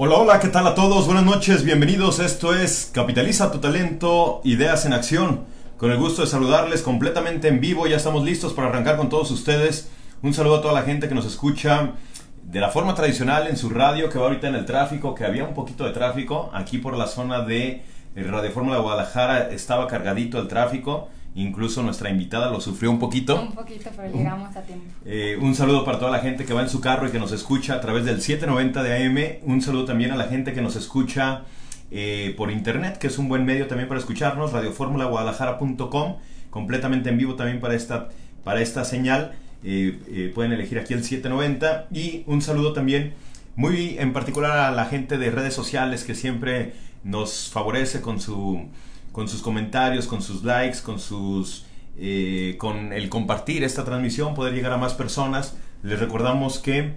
Hola, hola, ¿qué tal a todos? Buenas noches, bienvenidos. Esto es Capitaliza tu talento, ideas en acción. Con el gusto de saludarles completamente en vivo, ya estamos listos para arrancar con todos ustedes. Un saludo a toda la gente que nos escucha de la forma tradicional en su radio, que va ahorita en el tráfico, que había un poquito de tráfico. Aquí por la zona de Radio Fórmula Guadalajara estaba cargadito el tráfico. Incluso nuestra invitada lo sufrió un poquito. Un poquito, pero llegamos a tiempo. Eh, un saludo para toda la gente que va en su carro y que nos escucha a través del 790 de AM. Un saludo también a la gente que nos escucha eh, por internet, que es un buen medio también para escucharnos, radioformulaguadalajara.com, completamente en vivo también para esta, para esta señal. Eh, pueden elegir aquí el 790. Y un saludo también muy en particular a la gente de redes sociales que siempre nos favorece con su con sus comentarios, con sus likes, con sus eh, con el compartir esta transmisión, poder llegar a más personas. Les recordamos que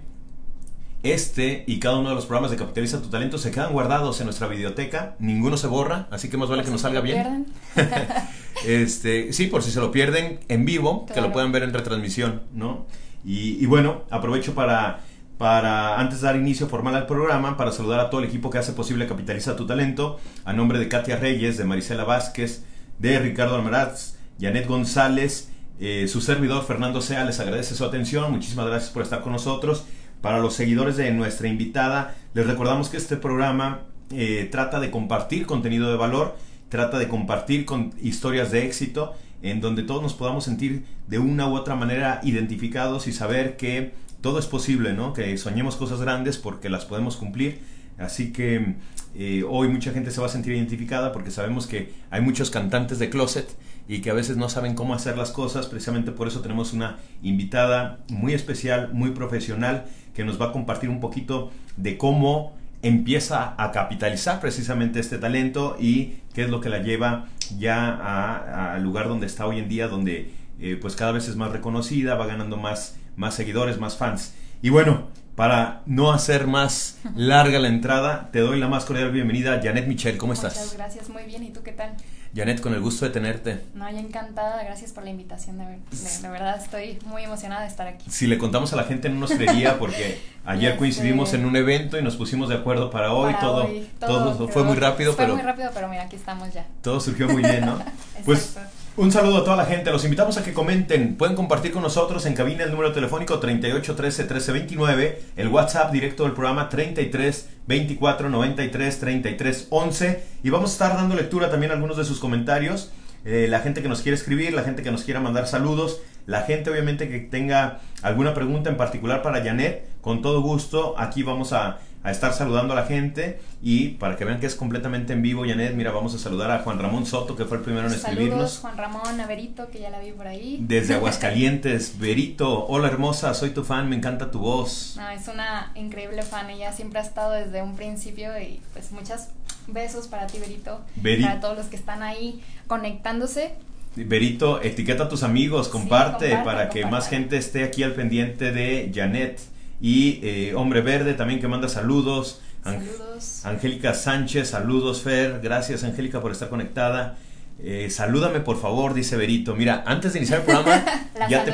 este y cada uno de los programas de Capitaliza tu Talento se quedan guardados en nuestra videoteca, ninguno se borra, así que más vale que nos salga bien. este, sí, por si se lo pierden en vivo, que lo puedan ver en retransmisión, ¿no? y bueno, aprovecho para para, antes de dar inicio formal al programa, para saludar a todo el equipo que hace posible Capitaliza tu Talento, a nombre de Katia Reyes, de Marisela Vázquez, de Ricardo Almaraz, Janet González, eh, su servidor Fernando Sea les agradece su atención, muchísimas gracias por estar con nosotros. Para los seguidores de nuestra invitada, les recordamos que este programa eh, trata de compartir contenido de valor, trata de compartir con historias de éxito, en donde todos nos podamos sentir de una u otra manera identificados y saber que todo es posible, ¿no? Que soñemos cosas grandes porque las podemos cumplir. Así que eh, hoy mucha gente se va a sentir identificada porque sabemos que hay muchos cantantes de closet y que a veces no saben cómo hacer las cosas. Precisamente por eso tenemos una invitada muy especial, muy profesional, que nos va a compartir un poquito de cómo empieza a capitalizar precisamente este talento y qué es lo que la lleva ya al lugar donde está hoy en día, donde eh, pues cada vez es más reconocida, va ganando más más seguidores, más fans. Y bueno, para no hacer más larga la entrada, te doy la más cordial bienvenida. Janet Michel, ¿cómo estás? Muchas gracias, muy bien. ¿Y tú qué tal? Janet, con el gusto de tenerte. No, yo encantada, gracias por la invitación, de, verdad estoy muy emocionada de estar aquí. Si le contamos a la gente no nos creería porque ayer coincidimos en un evento y nos pusimos de acuerdo para hoy, todo, todo, fue muy rápido, fue pero... muy rápido, pero mira, aquí estamos ya. Todo surgió muy bien, ¿no? pues un saludo a toda la gente. Los invitamos a que comenten. Pueden compartir con nosotros en cabina el número telefónico 38 13 13 29, el WhatsApp directo del programa 33 24 93 33 11 y vamos a estar dando lectura también a algunos de sus comentarios. Eh, la gente que nos quiere escribir, la gente que nos quiera mandar saludos, la gente obviamente que tenga alguna pregunta en particular para Janet, con todo gusto aquí vamos a a estar saludando a la gente y para que vean que es completamente en vivo, Janet, mira, vamos a saludar a Juan Ramón Soto, que fue el primero en escribirnos. Saludos, Juan Ramón, a Berito, que ya la vi por ahí. Desde Aguascalientes, Berito, hola hermosa, soy tu fan, me encanta tu voz. No, es una increíble fan, ella siempre ha estado desde un principio y pues muchos besos para ti, Berito, para todos los que están ahí conectándose. Berito, etiqueta a tus amigos, comparte, para que más gente esté aquí al pendiente de Janet. Y eh, Hombre Verde también que manda saludos. Saludos. Angélica Sánchez, saludos Fer. Gracias Angélica por estar conectada. Eh, salúdame por favor, dice Berito. Mira, antes de iniciar el programa, ya, te,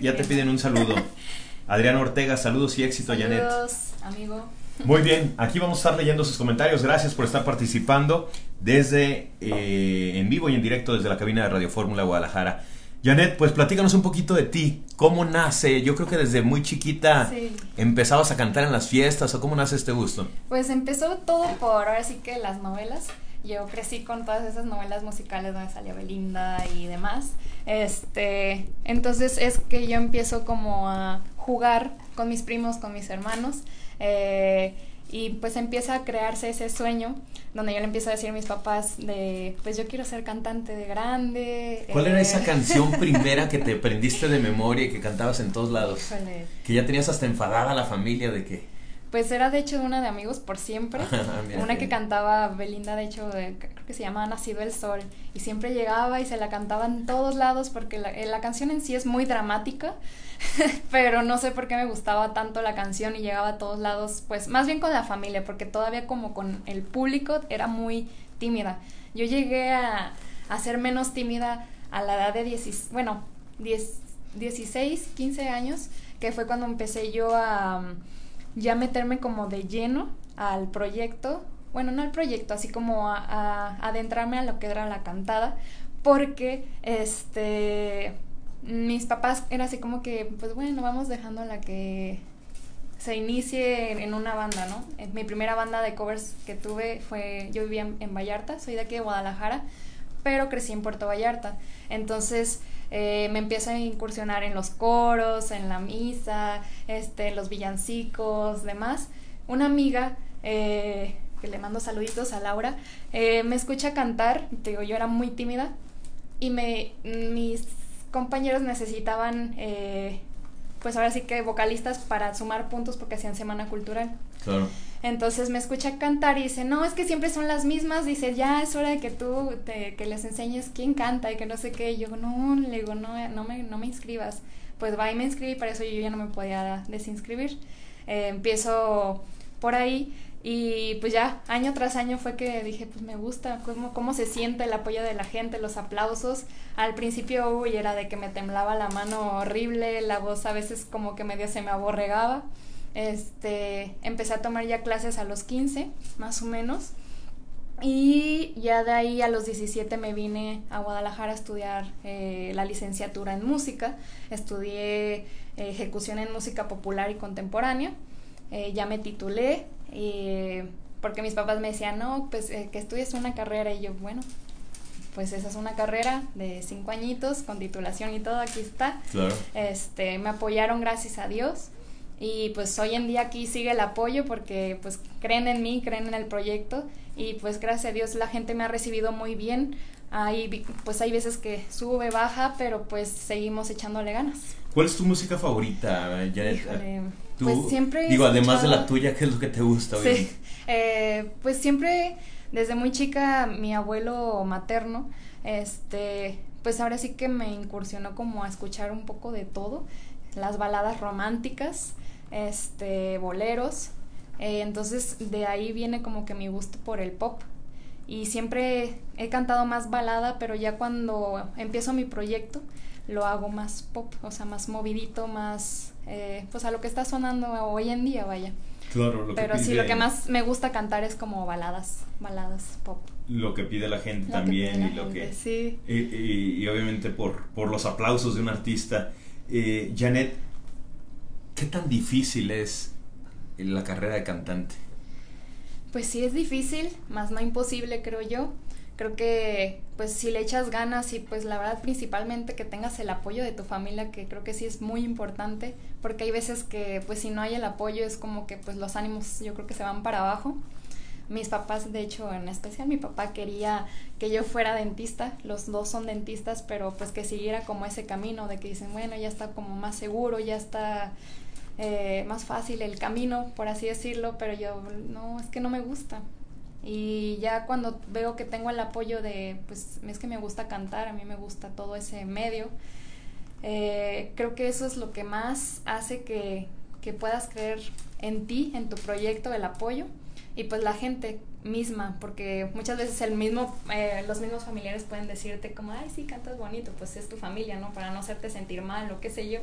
ya te piden un saludo. Adrián Ortega, saludos y éxito, saludos, Janet. amigo. Muy bien, aquí vamos a estar leyendo sus comentarios. Gracias por estar participando desde eh, en vivo y en directo desde la cabina de Radio Fórmula Guadalajara. Janet, pues platícanos un poquito de ti. ¿Cómo nace? Yo creo que desde muy chiquita empezabas a cantar en las fiestas o cómo nace este gusto. Pues empezó todo por ahora sí que las novelas. Yo crecí con todas esas novelas musicales donde salía Belinda y demás. Este, entonces es que yo empiezo como a jugar con mis primos, con mis hermanos. Eh, y pues empieza a crearse ese sueño donde yo le empiezo a decir a mis papás de, pues yo quiero ser cantante de grande. ¿Cuál era esa eh, canción primera que te aprendiste de memoria y que cantabas en todos lados? Que ya tenías hasta enfadada a la familia de que... Pues era de hecho una de Amigos por Siempre, ah, una que cantaba Belinda, de hecho, creo se llama Nacido el Sol, y siempre llegaba y se la cantaba en todos lados porque la, eh, la canción en sí es muy dramática, pero no sé por qué me gustaba tanto la canción y llegaba a todos lados, pues más bien con la familia, porque todavía como con el público era muy tímida. Yo llegué a, a ser menos tímida a la edad de 10, bueno, 10, 16, 15 años, que fue cuando empecé yo a ya meterme como de lleno al proyecto, bueno, no al proyecto, así como a, adentrarme a lo que era la cantada, porque este mis papás era así como que, pues bueno, vamos dejando la que se inicie en, una banda, ¿no? Mi primera banda de covers que tuve fue, yo vivía en, Vallarta, soy de aquí de Guadalajara, pero crecí en Puerto Vallarta. Entonces eh, me empiezo a incursionar en los coros, en la misa, este, los villancicos, demás. Una amiga, eh, que le mando saluditos a Laura, eh, me escucha cantar, te digo, yo era muy tímida, y me, mis compañeros necesitaban pues ahora sí que vocalistas para sumar puntos porque hacían semana cultural. Claro. Entonces me escucha cantar y dice, no, es que siempre son las mismas, dice, ya es hora de que tú, te, que les enseñes quién canta y que no sé qué. Y yo, no, le digo, no, no me, no me inscribas. Pues va y me inscribí, para eso yo ya no me podía desinscribir. Eh, empiezo por ahí y pues ya, año tras año fue que dije, pues me gusta, cómo, cómo se siente el apoyo de la gente, los aplausos. Al principio, uy, era de que me temblaba la mano horrible, la voz a veces como que medio se me aborregaba. Este, empecé a tomar ya clases a los 15, más o menos. Y ya de ahí a los 17 me vine a Guadalajara a estudiar eh, la licenciatura en música. Estudié eh, ejecución en música popular y contemporánea. Eh, ya me titulé, y porque mis papás me decían, no, pues eh, que estudies una carrera. Y yo, bueno, pues esa es una carrera de cinco añitos, con titulación y todo, aquí está. Claro. Este, me apoyaron, gracias a Dios. Y pues hoy en día aquí sigue el apoyo porque pues creen en mí, creen en el proyecto y pues gracias a Dios la gente me ha recibido muy bien. Hay, pues hay veces que sube, baja, pero pues seguimos echándole ganas. ¿Cuál es tu música favorita, Janet? pues siempre... Digo, además de la tuya, ¿qué es lo que te gusta? Sí, eh, pues siempre, desde muy chica, mi abuelo materno, este, pues ahora sí que me incursionó como a escuchar un poco de todo, las baladas románticas, este, boleros, eh, entonces de ahí viene como que mi gusto por el pop. Y siempre he cantado más balada, pero ya cuando empiezo mi proyecto, lo hago más pop, o sea, más movidito, más, eh, pues a lo que está sonando hoy en día, vaya. Claro, lo Pero sí, lo que más me gusta cantar es como baladas, baladas pop. Lo que pide la gente también y lo que... Sí. Y, obviamente por, por los aplausos de un artista. Eh, Janet, ¿qué tan difícil es la carrera de cantante? Pues sí es difícil, más no imposible, creo yo creo que pues si le echas ganas y pues la verdad principalmente que tengas el apoyo de tu familia que creo que sí es muy importante porque hay veces que pues si no hay el apoyo es como que pues los ánimos yo creo que se van para abajo. Mis papás de hecho en especial mi papá quería que yo fuera dentista los dos son dentistas pero pues que siguiera como ese camino de que dicen bueno ya está como más seguro ya está eh, más fácil el camino por así decirlo pero yo no es que no me gusta y ya cuando veo que tengo el apoyo de, pues es que me gusta cantar, a mí me gusta todo ese medio, eh, creo que eso es lo que más hace que, que puedas creer en ti, en tu proyecto, el apoyo y pues la gente misma, porque muchas veces el mismo, eh, los mismos familiares pueden decirte como, ay, sí, cantas bonito, pues es tu familia, ¿no? Para no hacerte sentir mal o qué sé yo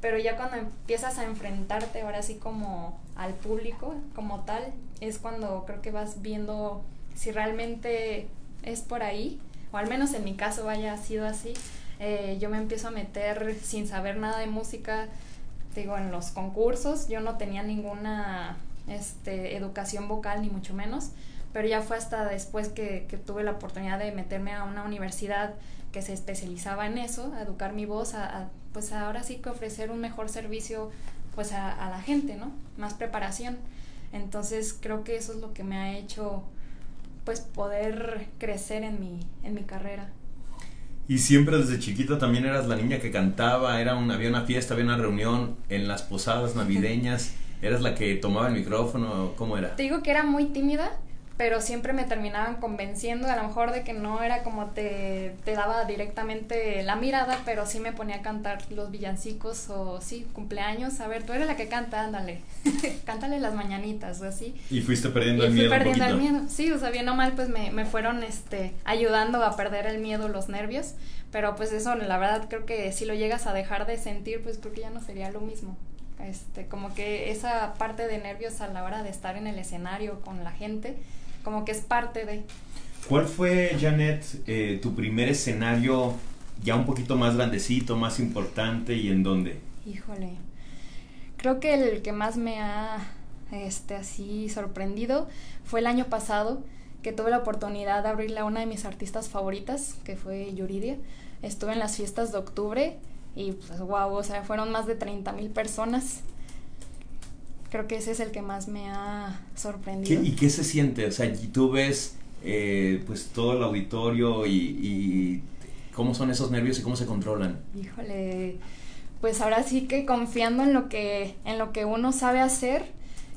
pero ya cuando empiezas a enfrentarte ahora sí como al público como tal, es cuando creo que vas viendo si realmente es por ahí, o al menos en mi caso haya sido así. Eh, yo me empiezo a meter sin saber nada de música, digo, en los concursos, yo no tenía ninguna este, educación vocal ni mucho menos, pero ya fue hasta después que, que tuve la oportunidad de meterme a una universidad que se especializaba en eso, a educar mi voz, pues ahora sí que ofrecer un mejor servicio pues a, la gente, ¿no? Más preparación. Entonces creo que eso es lo que me ha hecho pues poder crecer en mi, en mi carrera. Y siempre desde chiquita también eras la niña que cantaba, era un, había una fiesta, había una reunión en las posadas navideñas, eras la que tomaba el micrófono, ¿cómo era? Te digo que era muy tímida, pero siempre me terminaban convenciendo, a lo mejor de que no era como te, te daba directamente la mirada, pero sí me ponía a cantar los villancicos o sí, cumpleaños, a ver, tú eres la que canta, ándale, cántale las mañanitas o así. Y fuiste perdiendo el miedo. perdiendo el miedo, sí, o sea, bien o mal, pues me, me fueron este, ayudando a perder el miedo, los nervios, pero pues eso, la verdad, creo que si lo llegas a dejar de sentir, pues creo que ya no sería lo mismo. Este, como que esa parte de nervios a la hora de estar en el escenario con la gente, como que es parte de... ¿Cuál fue, Janet, eh, tu primer escenario ya un poquito más grandecito, más importante y en dónde? Híjole, creo que el que más me ha este, así sorprendido fue el año pasado que tuve la oportunidad de abrirle a una de mis artistas favoritas, que fue Yuridia. Estuve en las fiestas de octubre y pues wow, o sea, fueron más de 30 mil personas. Creo que ese es el que más me ha sorprendido. ¿Y qué se siente? O sea, tú ves eh, pues todo el auditorio y, y cómo son esos nervios y cómo se controlan. Híjole, pues ahora sí que confiando en lo que, en lo que uno sabe hacer,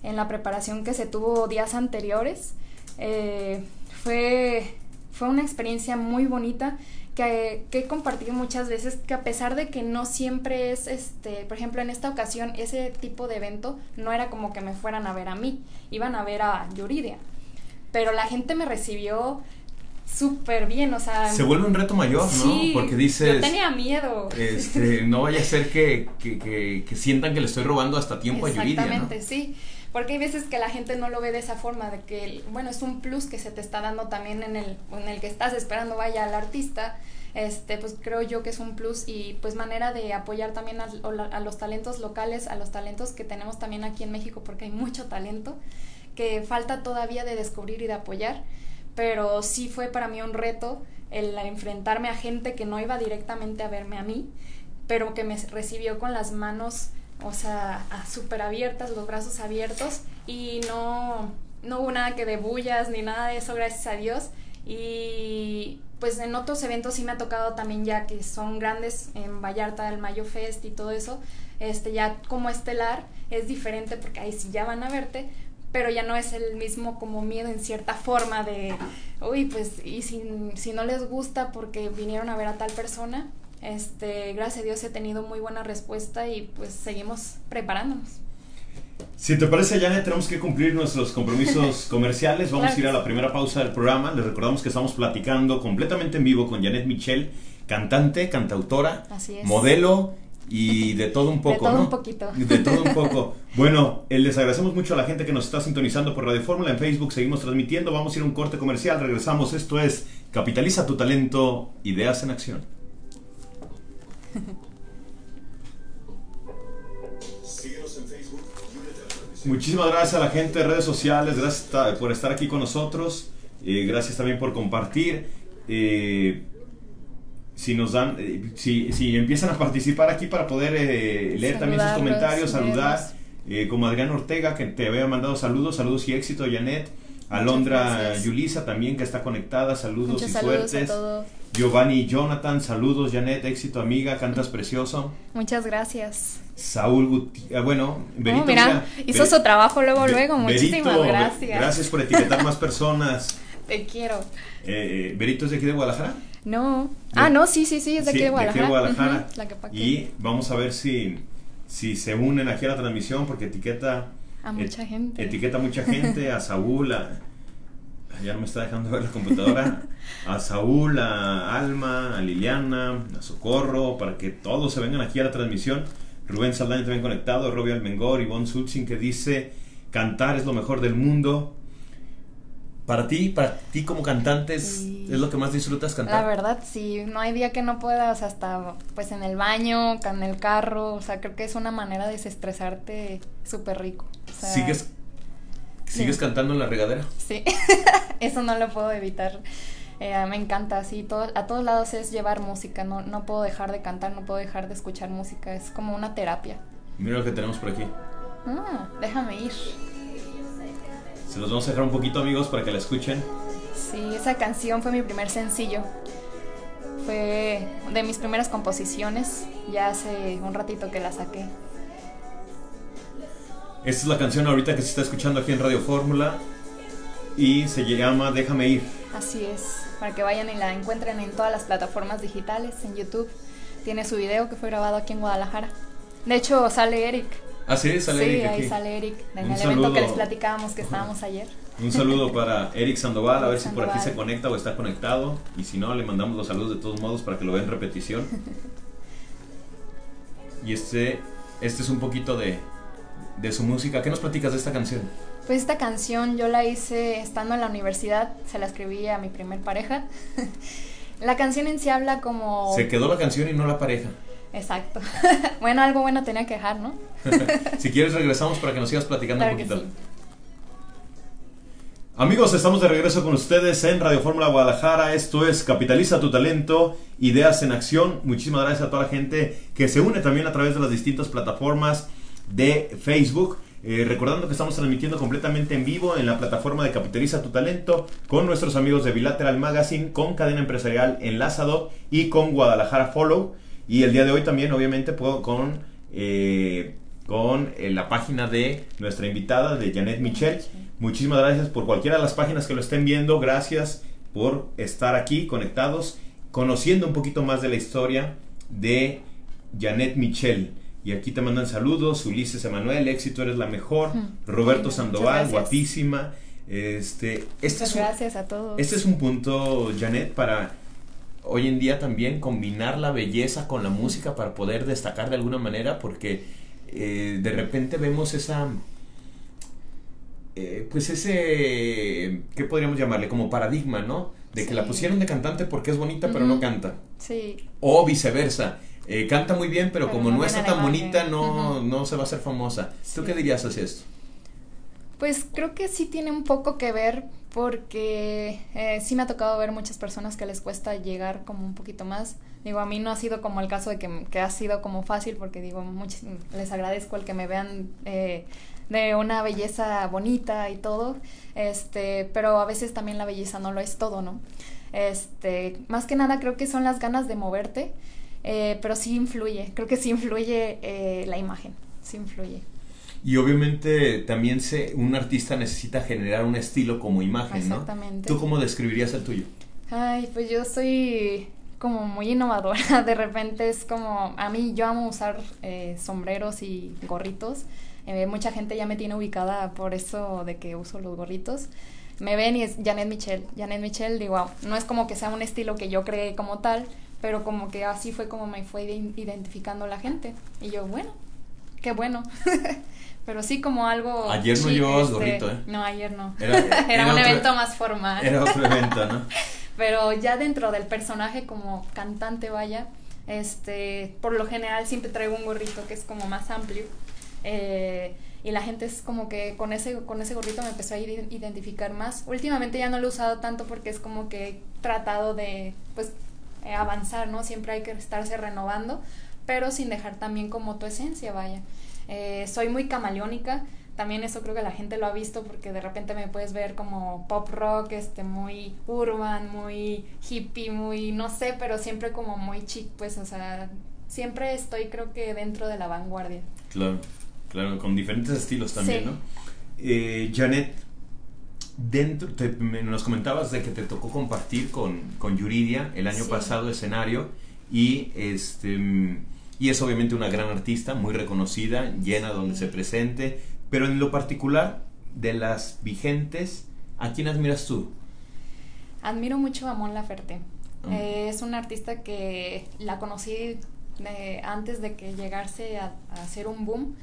en la preparación que se tuvo días anteriores, eh, fue, fue una experiencia muy bonita que, he compartido muchas veces, que a pesar de que no siempre es, este, por ejemplo, en esta ocasión, ese tipo de evento no era como que me fueran a ver a mí, iban a ver a Yuridia. Pero la gente me recibió súper bien, o sea... Se vuelve un reto mayor, ¿no? Porque dices... Yo tenía miedo. Este, no vaya a ser que, que, que, que sientan que le estoy robando hasta tiempo a Yuridia, Exactamente, sí. Porque hay veces que la gente no lo ve de esa forma, de que, bueno, es un plus que se te está dando también en el, en el que estás esperando vaya al artista. Este, pues creo yo que es un plus y pues manera de apoyar también a, a los talentos locales, a los talentos que tenemos también aquí en México, porque hay mucho talento que falta todavía de descubrir y de apoyar pero sí fue para mí un reto el enfrentarme a gente que no iba directamente a verme a mí, pero que me recibió con las manos, o sea, súper abiertas, los brazos abiertos y no, no hubo nada que de bullas ni nada de eso, gracias a Dios. Y pues en otros eventos sí me ha tocado también ya que son grandes en Vallarta, el Mayo Fest y todo eso, este ya como estelar es diferente porque ahí sí ya van a verte, pero ya no es el mismo como miedo en cierta forma de, uy, pues, y si, si no les gusta porque vinieron a ver a tal persona, este, gracias a Dios he tenido muy buena respuesta y pues seguimos preparándonos. Si te parece, Janet, tenemos que cumplir nuestros compromisos comerciales. Vamos a ir a la primera pausa del programa. Les recordamos que estamos platicando completamente en vivo con Janet Michel, cantante, cantautora, modelo y de todo un poco. De todo un poquito. De todo un poco. Bueno, eh, les agradecemos mucho a la gente que nos está sintonizando por Radio Fórmula en Facebook. Seguimos transmitiendo. Vamos a ir a un corte comercial. Regresamos. Esto es Capitaliza tu talento. Ideas en acción. Muchísimas gracias a la gente de redes sociales. Gracias por estar aquí con nosotros. Eh, gracias también por compartir. Eh, si nos dan, eh, si, si empiezan a participar aquí para poder eh, leer también sus comentarios, saludar, eh, como Adrián Ortega, que te había mandado saludos, saludos y éxito, Janet. Alondra Yulisa también que está conectada, saludos y suertes. Giovanni Jonathan, saludos Janet, éxito amiga, cantas precioso. Muchas gracias. Saúl Gutiérrez, bueno, Berito, mira, hizo su trabajo luego, luego, muchísimas gracias. Gracias por etiquetar más personas. Te quiero. Eh, ¿Berito es de aquí de Guadalajara? No. ah, no, sí, sí, sí, es de aquí de Guadalajara. y vamos a ver si, si se unen aquí a la transmisión porque etiqueta... A mucha gente. Etiqueta a mucha gente, a Saúl, a, ya no me está dejando ver la computadora, a Saúl, a Alma, a Liliana, a Socorro, para que todos se vengan aquí a la transmisión. Rubén Saldaña también conectado, Robbie Almengor, Ivonne Sulzin que dice, cantar es lo mejor del mundo. Para ti, para ti como cantante, ¿es, lo que más disfrutas cantar? La verdad, sí, no hay día que no puedas, hasta pues en el baño, en el carro, o sea, creo que es una manera de desestresarte súper rico. ¿Sigues, ¿Sigues cantando en la regadera? Sí, eso no lo puedo evitar. Eh, me encanta, así, todo, a todos lados es llevar música, no, no puedo dejar de cantar, no puedo dejar de escuchar música, es como una terapia. Mira lo que tenemos por aquí. Ah, déjame ir. Se los vamos a dejar un poquito amigos para que la escuchen. Sí, esa canción fue mi primer sencillo. Fue de mis primeras composiciones. Ya hace un ratito que la saqué. Esta es la canción ahorita que se está escuchando aquí en Radio Fórmula y se llama Déjame ir. Así es, para que vayan y la encuentren en todas las plataformas digitales, en YouTube. Tiene su video que fue grabado aquí en Guadalajara. De hecho, sale Eric. Ah, sí, sale Eric. Sí, ahí sale Eric, en el evento que les platicábamos que estábamos ayer. Un saludo para Eric Sandoval, a ver si por aquí se conecta o está conectado. Y si no, le mandamos los saludos de todos modos para que lo vean en repetición. Y este, este es un poquito de, de su música. ¿Qué nos platicas de esta canción? Pues esta canción yo la hice estando en la universidad, se la escribí a mi primer pareja. la canción en sí habla como... Se quedó la canción y no la pareja. Exacto. bueno, algo bueno tenía que dejar, ¿no? si quieres regresamos para que nos sigas platicando un poquito. Amigos, estamos de regreso con ustedes en Radio Fórmula Guadalajara. Esto es Capitaliza tu talento, ideas en acción. Muchísimas gracias a toda la gente que se une también a través de las distintas plataformas de Facebook. Eh, recordando que estamos transmitiendo completamente en vivo en la plataforma de Capitaliza tu Talento con nuestros amigos de Bilateral Magazine, con Cadena Empresarial Enlazado y con Guadalajara Follow. Y el día de hoy también, obviamente, puedo con, eh, con eh, la página de nuestra invitada, de Janet Michel. Muchísimas gracias por cualquiera de las páginas que lo estén viendo. Gracias por estar aquí conectados, conociendo un poquito más de la historia de Janet Michel. Y aquí te mandan saludos, Ulises Emanuel, éxito, eres la mejor. Roberto Sandoval, guapísima. Este, este es gracias a todos. Este es un punto, Janet, para hoy en día también combinar la belleza con la música para poder destacar de alguna manera, porque eh, de repente vemos esa... Eh, pues ese, ¿qué podríamos llamarle? Como paradigma, ¿no? De que la pusieron de cantante porque es bonita pero no canta. Sí. O viceversa eh, canta muy bien, pero, como no, está tan bonita, no, no se va a hacer famosa. ¿Tú qué dirías hacia esto? Pues creo que sí tiene un poco que ver porque eh, sí me ha tocado ver muchas personas que les cuesta llegar como un poquito más. Digo, a mí no ha sido como el caso de que, que ha sido como fácil porque digo, les agradezco el que me vean eh, de una belleza bonita y todo, este, pero a veces también la belleza no lo es todo, ¿no? Este, más que nada creo que son las ganas de moverte eh, pero sí influye, creo que sí influye eh, la imagen, sí influye. Y obviamente también se, un artista necesita generar un estilo como imagen, Exactamente. ¿Tú cómo describirías el tuyo? Ay, pues yo soy como muy innovadora, de repente es como, a mí yo amo usar eh, sombreros y gorritos, mucha gente ya me tiene ubicada por eso de que uso los gorritos. Me ven y es Janet Michel. Janet Michel, digo, wow, no es como que sea un estilo que yo creé como tal, pero como que así fue como me fue identificando la gente. Y yo, bueno, qué bueno. pero sí como algo... Ayer no llevabas este, gorrito, ¿eh? No, ayer no. Era, un evento más formal. Era otro evento, ¿no? pero ya dentro del personaje como cantante, vaya, este, por lo general siempre traigo un gorrito que es como más amplio. Eh, y la gente es como que con ese, con ese gorrito me empezó a identificar más. Últimamente ya no lo he usado tanto porque es como que he tratado de, pues, eh, avanzar, ¿no? Siempre hay que estarse renovando, pero sin dejar también como tu esencia, vaya. Eh, soy muy camaleónica, también eso creo que la gente lo ha visto porque de repente me puedes ver como pop rock, este, muy urban, muy hippie, muy, no sé, pero siempre como muy chic, pues, o sea, siempre estoy creo que dentro de la vanguardia. Claro, claro, con diferentes estilos también, ¿no? Eh, Janet, dentro, nos comentabas de que te tocó compartir con, con Yuridia el año pasado escenario y este y es obviamente una gran artista, muy reconocida, llena donde se presente, pero en lo particular de las vigentes, ¿a quién admiras tú? Admiro mucho a Mon Laferte. Ah. Eh, es una artista que la conocí antes de que llegase a, a hacer un boom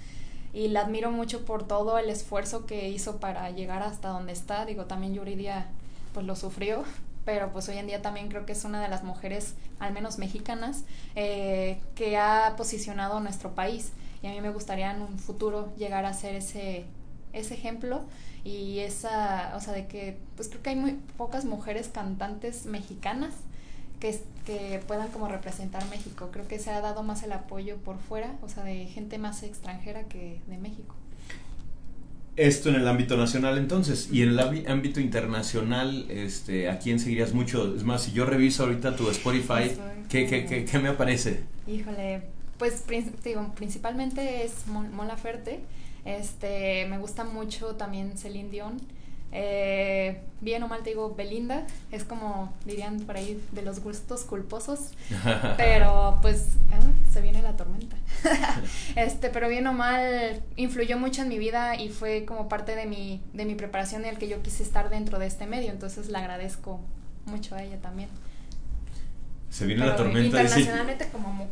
y la admiro mucho por todo el esfuerzo que hizo para llegar hasta donde está. Digo, también Yuridia pues lo sufrió, pero pues hoy en día también creo que es una de las mujeres, al menos mexicanas, eh, que ha posicionado nuestro país. Y a mí me gustaría en un futuro llegar a ser ese, ese ejemplo y esa, o sea, de que pues creo que hay muy pocas mujeres cantantes mexicanas que, que puedan como representar México. Creo que se ha dado más el apoyo por fuera, o sea, de gente más extranjera que de México. Esto en el ámbito nacional entonces, y en el ámbito internacional, este, ¿a quién seguirías mucho? Es más, si yo reviso ahorita tu Spotify, ¿qué, qué, qué, qué me aparece? Híjole, pues digo, principalmente es Mon Laferte, este, me gusta mucho también Celine Dion, eh, bien o mal te digo Belinda, es como dirían por ahí de los gustos culposos, pero pues se viene la tormenta. este, pero bien o mal influyó mucho en mi vida y fue como parte de mi, de mi preparación y el que yo quise estar dentro de este medio, entonces le agradezco mucho a ella también. Se viene la tormenta. Internacionalmente como...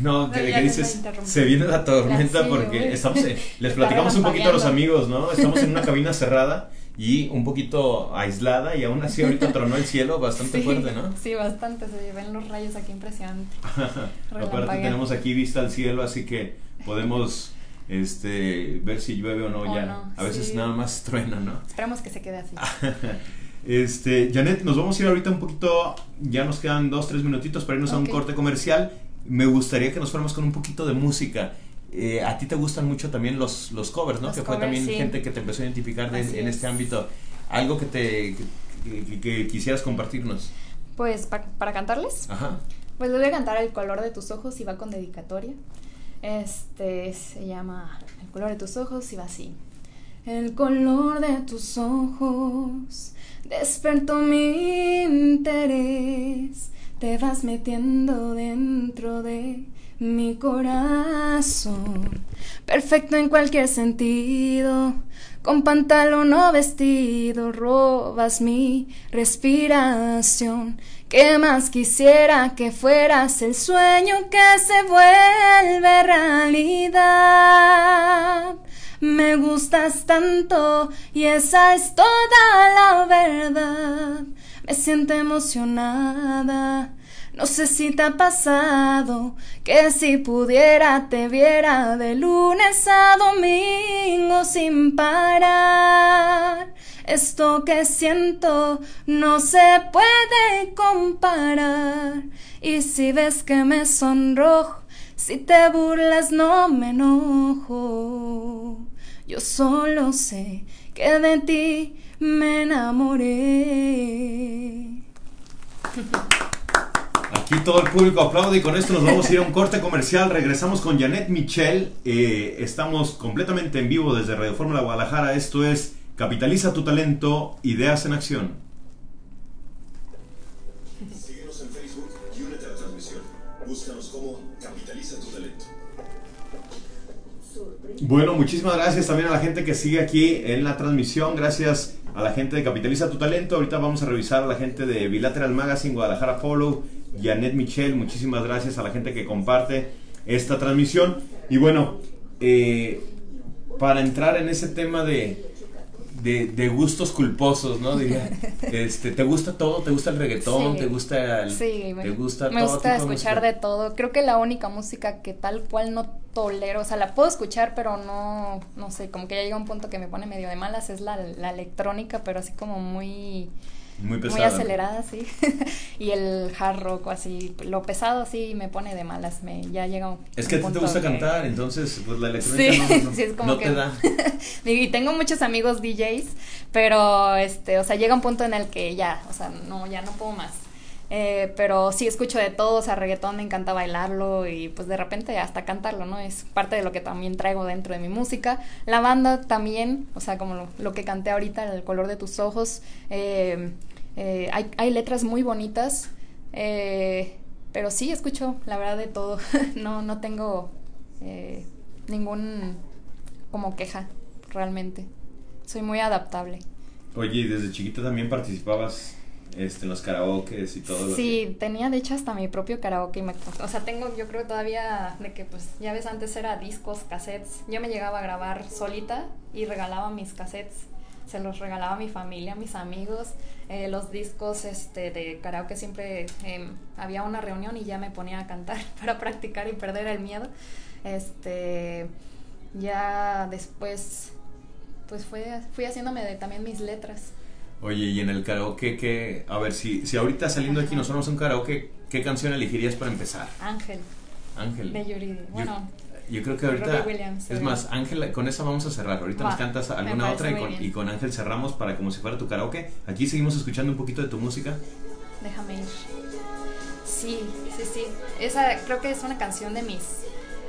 No, que, dices, se viene la tormenta porque estamos, les platicamos un poquito a los amigos, ¿no? Estamos en una cabina cerrada y un poquito aislada y aún así ahorita tronó el cielo bastante fuerte, ¿no? Sí, bastante, se ven los rayos aquí impresionante. Aparte tenemos aquí vista al cielo, así que podemos este ver si llueve o no ya. a veces nada más truena, ¿no? Esperamos que se quede así. este, Janet, nos vamos a ir ahorita un poquito, ya nos quedan dos, tres minutitos para irnos a un corte comercial. Me gustaría que nos fuéramos con un poquito de música. Eh, a ti te gustan mucho también los, los covers, ¿no? que fue también gente que te empezó a identificar en este ámbito. Algo que te que, quisieras compartirnos. Pues para cantarles. Ajá. Pues les voy a cantar El color de tus ojos y va con dedicatoria. Este se llama El color de tus ojos y va así. El color de tus ojos despertó mi interés. Te vas metiendo dentro de mi corazón, perfecto en cualquier sentido, con pantalón o vestido, robas mi respiración. ¿Qué más quisiera que fueras el sueño que se vuelve realidad? Me gustas tanto y esa es toda la verdad. Me siento emocionada no sé si te ha pasado que si pudiera te viera de lunes a domingo sin parar. Esto que siento no se puede comparar. Y si ves que me sonrojo, si te burlas no me enojo. Yo solo sé que de ti me enamoré. Aquí todo el público aplaude y con esto nos vamos a ir a un corte comercial. Regresamos con Janet Michel. Eh, estamos completamente en vivo desde Radio Fórmula Guadalajara. Esto es Capitaliza tu talento, ideas en acción. Síguenos en Facebook y únete a la transmisión. Búscanos como Capitaliza tu talento. Bueno, muchísimas gracias también a la gente que sigue aquí en la transmisión. Gracias a la gente de Capitaliza tu talento. Ahorita vamos a revisar a la gente de Bilateral Magazine, Guadalajara Follow Janet Michel, muchísimas gracias a la gente que comparte esta transmisión. Y bueno, eh, para entrar en ese tema de, de, gustos culposos, ¿no? Diría, este, ¿te gusta todo? ¿Te gusta el reggaetón? ¿Te gusta el, sí, me, gusta me gusta escuchar de, todo. Creo que la única música que tal cual no tolero, o sea, la puedo escuchar, pero no, no sé, como que ya llega un punto que me pone medio de malas, es la, la electrónica, pero así como muy muy acelerada, sí. y el hard rock, así, lo pesado, así, me pone de malas. Me, ya llega un Es que a ti te gusta cantar, entonces, pues la electrónica no, es como que... te da. y tengo muchos amigos DJs, pero, este, o sea, llega un punto en el que ya, o sea, no, ya no puedo más. Eh, pero sí escucho de todo, o sea, reggaetón me encanta bailarlo y pues de repente hasta cantarlo, ¿no? Es parte de lo que también traigo dentro de mi música. La banda también, o sea, como lo, que canté ahorita, El color de tus ojos, eh, eh, hay, hay, letras muy bonitas, pero sí escucho, la verdad, de todo. no, no tengo ningún como queja, realmente. Soy muy adaptable. Oye, ¿y desde chiquita también participabas este, en los karaokes y todo. Sí, tenía de hecho hasta mi propio karaoke. o sea, tengo yo creo todavía de que pues ya ves antes era discos, cassettes. Yo me llegaba a grabar solita y regalaba mis cassettes. Se los regalaba a mi familia, a mis amigos. Eh, los discos este, de karaoke siempre em, había una reunión y ya me ponía a cantar para practicar y perder el miedo. Este, ya después pues fue, fui haciéndome de, también mis letras. Oye, y en el karaoke, que, a ver, si, si ahorita saliendo aquí nos vamos a un karaoke, ¿qué canción elegirías para empezar? Ángel. Ángel. De Yuri. Bueno. Yo, creo que ahorita. es más, Ángel, con esa vamos a cerrar. Ahorita nos cantas alguna otra y con, y con, Ángel cerramos para como si fuera tu karaoke. Aquí seguimos escuchando un poquito de tu música. Déjame ir. Sí, sí, sí. Esa creo que es una canción de mis.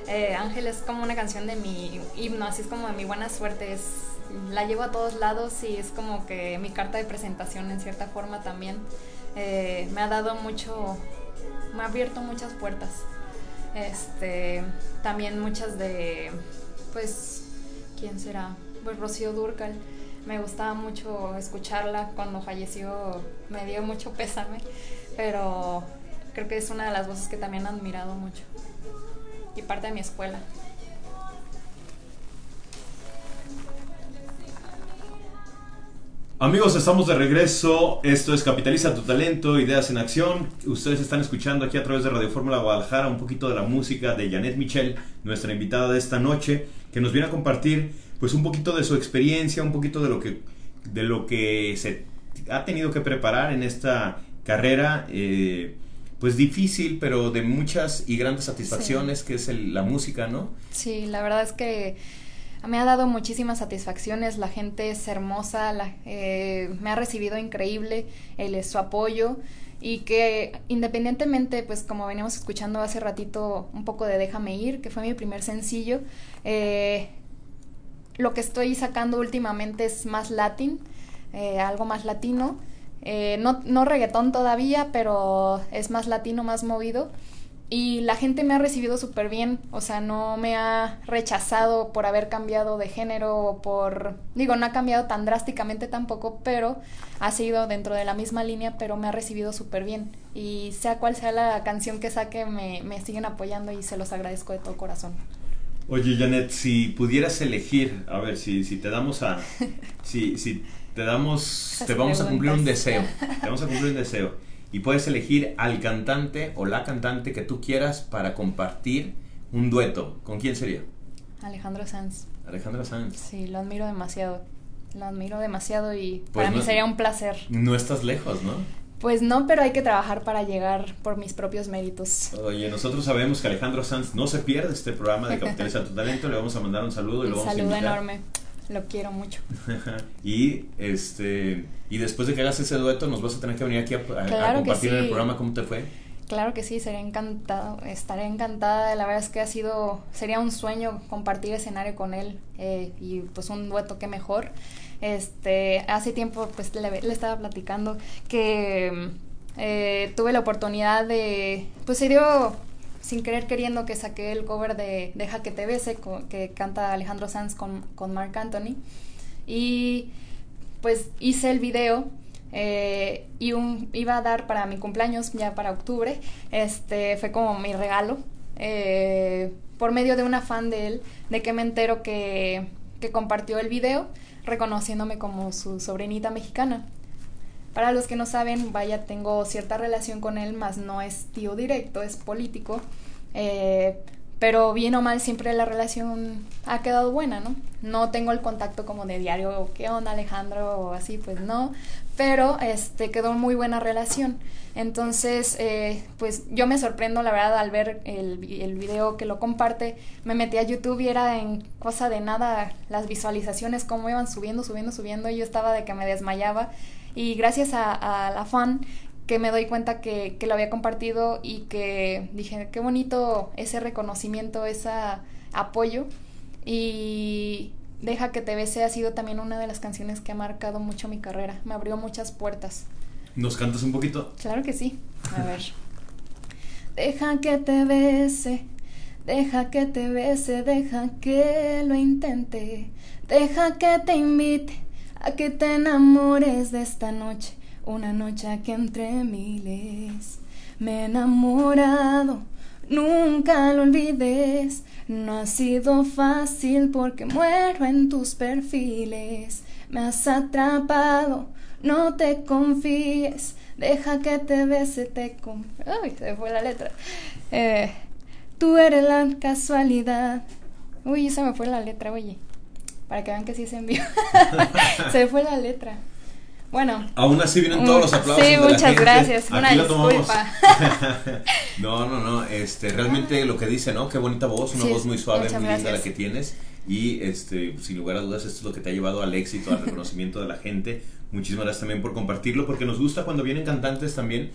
Eh, Ángel es como una canción de mi himno, así es como de mi buena suerte. Es la llevo a todos lados y es como que mi carta de presentación en cierta forma también eh, me ha dado mucho, me ha abierto muchas puertas. Este, también muchas de, pues, ¿quién será? Pues Rocío Durcal. Me gustaba mucho escucharla cuando falleció, me dio mucho pésame, pero creo que es una de las voces que también he admirado mucho. Y parte de mi escuela. Amigos, estamos de regreso. Esto es Capitaliza tu talento, ideas en acción. Ustedes están escuchando aquí a través de Radio Fórmula Guadalajara un poquito de la música de Janet Michel, nuestra invitada de esta noche, que nos viene a compartir pues un poquito de su experiencia, un poquito de lo que de lo que se ha tenido que preparar en esta carrera. Eh, pues difícil, pero de muchas y grandes satisfacciones, que es la música, ¿no? Sí, la verdad es que me ha dado muchísimas satisfacciones, la gente es hermosa, eh, me ha recibido increíble el, su apoyo y que independientemente, pues como veníamos escuchando hace ratito un poco de Déjame ir, que fue mi primer sencillo, eh, lo que estoy sacando últimamente es más latín, eh, algo más latino, no, no reggaetón todavía, pero es más latino, más movido y la gente me ha recibido súper bien, o sea, no me ha rechazado por haber cambiado de género o por, digo, no ha cambiado tan drásticamente tampoco, pero ha sido dentro de la misma línea, pero me ha recibido súper bien. Y sea cual sea la canción que saque, me, me siguen apoyando y se los agradezco de todo corazón. Oye, Janet, si pudieras elegir, a ver, si, si te damos a... si, si te damos... te vamos a cumplir un deseo. Te vamos a cumplir un deseo y puedes elegir al cantante o la cantante que tú quieras para compartir un dueto. ¿Con quién sería? Alejandro Sanz. Alejandro Sanz. Sí, lo admiro demasiado. Lo admiro demasiado y pues para mí sería un placer. No estás lejos, ¿no? Pues no, pero hay que trabajar para llegar por mis propios méritos. Oye, nosotros sabemos que Alejandro Sanz no se pierde este programa de Capitaliza tu Talento. Le vamos a mandar un saludo y lo vamos a invitar. saludo enorme. Lo quiero mucho. y este y después de que hagas ese dueto nos vas a tener que venir aquí a, compartir en el programa cómo te fue. Claro que sí, sería encantado, estaré encantada. La verdad es que ha sido, sería un sueño compartir escenario con él eh, y pues un dueto que mejor. Este, hace tiempo pues le, estaba platicando que eh, tuve la oportunidad de, pues se dio sin querer queriendo que saqué el cover de Deja que te bese que canta Alejandro Sanz con, con Mark Anthony. Y pues hice el video eh, y un, iba a dar para mi cumpleaños ya para octubre. Este fue como mi regalo eh, por medio de una fan de él de que me entero que, que compartió el video reconociéndome como su sobrinita mexicana para los que no saben, vaya, tengo cierta relación con él, más no es tío directo, es político. Eh, pero bien o mal siempre la relación ha quedado buena, ¿no? No tengo el contacto como de diario, ¿qué onda Alejandro? o así, pues no, pero este quedó muy buena relación. Entonces, eh, pues yo me sorprendo, la verdad, al ver el, el video que lo comparte, me metí a YouTube y era en cosa de nada las visualizaciones, cómo iban subiendo, subiendo, subiendo, y yo estaba de que me desmayaba y gracias a, la fan que me doy cuenta que, que, lo había compartido y que dije, qué bonito ese reconocimiento, ese apoyo. Y Deja que te bese ha sido también una de las canciones que ha marcado mucho mi carrera. Me abrió muchas puertas. ¿Nos cantas un poquito? Claro que sí. A ver. deja que te bese, deja que te bese, deja que lo intente, deja que te invite a que te enamores de esta noche, una noche que entre miles me he enamorado, nunca lo olvides, no ha sido fácil porque muero en tus perfiles, me has atrapado, no te confíes, deja que te bese, te. Ay, se fue la letra. Eh, tú eres la casualidad. Uy, se me fue la letra, oye para que vean que sí se envió. se fue la letra. Bueno. Aún así vienen todos los aplausos. Sí, muchas gracias. Una disculpa. no, no, no. Este, realmente lo que dice, ¿no? Qué bonita voz, una voz muy suave, muy linda la que tienes. Y este, sin lugar a dudas, esto es lo que te ha llevado al éxito, al reconocimiento de la gente. Muchísimas gracias también por compartirlo, porque nos gusta cuando vienen cantantes también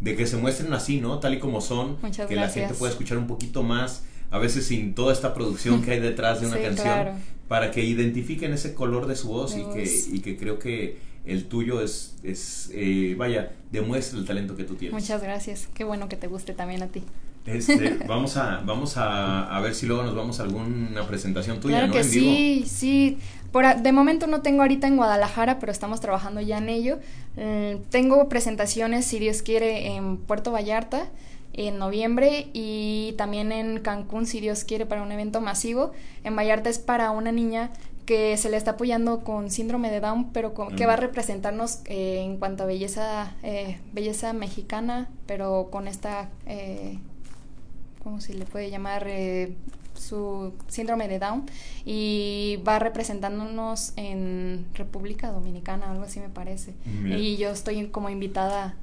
de que se muestren así, ¿no? Tal y como son, Muchas que la gente pueda escuchar un poquito más, a veces sin toda esta producción que hay detrás de una canción, para que identifiquen ese color de su voz, y, Que, y que creo que el tuyo es, es eh, vaya, demuestra el talento que tú tienes. Muchas gracias, qué bueno que te guste también a ti. Este, vamos a, vamos a, a, ver si luego nos vamos a alguna presentación tuya, claro que sí, sí. Por, de momento no tengo ahorita en Guadalajara, pero estamos trabajando ya en ello. Eh, tengo presentaciones, si Dios quiere, en Puerto Vallarta en noviembre y también en Cancún, si Dios quiere, para un evento masivo. En Vallarta es para una niña que se le está apoyando con síndrome de Down, pero que va a representarnos eh, en cuanto a belleza, eh, belleza mexicana, pero con esta, eh, ¿cómo se le puede llamar? Eh, su síndrome de Down y va representándonos en República Dominicana, algo así me parece. Y yo estoy como invitada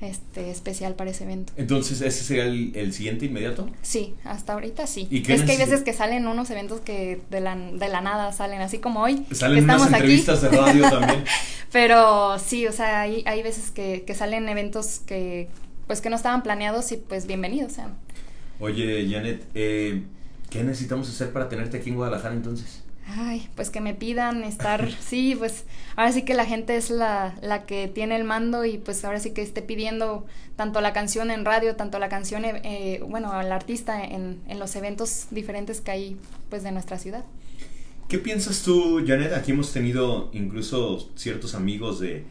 este especial para ese evento. Entonces, ¿ese sería el, siguiente inmediato? Sí, hasta ahorita sí. es que hay veces que salen unos eventos que de la, de la nada salen, así como hoy. Salen unas entrevistas de radio también. Pero sí, o sea, hay, hay veces que, que salen eventos que pues que no estaban planeados y pues bienvenidos sean. Oye, Janet, eh, ¿qué necesitamos hacer para tenerte aquí en Guadalajara entonces? Ay, pues que me pidan estar, sí, pues ahora sí que la gente es la, la que tiene el mando y pues ahora sí que esté pidiendo tanto la canción en radio, tanto la canción, eh, bueno, al artista en, en los eventos diferentes que hay pues de nuestra ciudad. ¿Qué piensas tú, Janet? Aquí hemos tenido incluso ciertos amigos de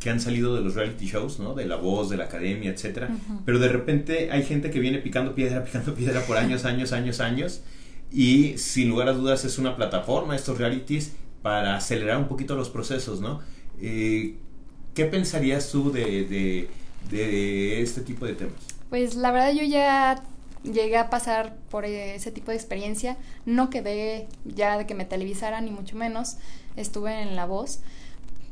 que han salido de los reality shows, ¿no? De La Voz, de la Academia, etcétera. Pero de repente hay gente que viene picando piedra, picando piedra por años, años, años, años y sin lugar a dudas es una plataforma estos realities para acelerar un poquito los procesos, ¿no? Eh, ¿Qué pensarías tú de, de, de, este tipo de temas? Pues la verdad yo ya llegué a pasar por ese tipo de experiencia, no quedé ya de que me televisaran ni mucho menos, estuve en La Voz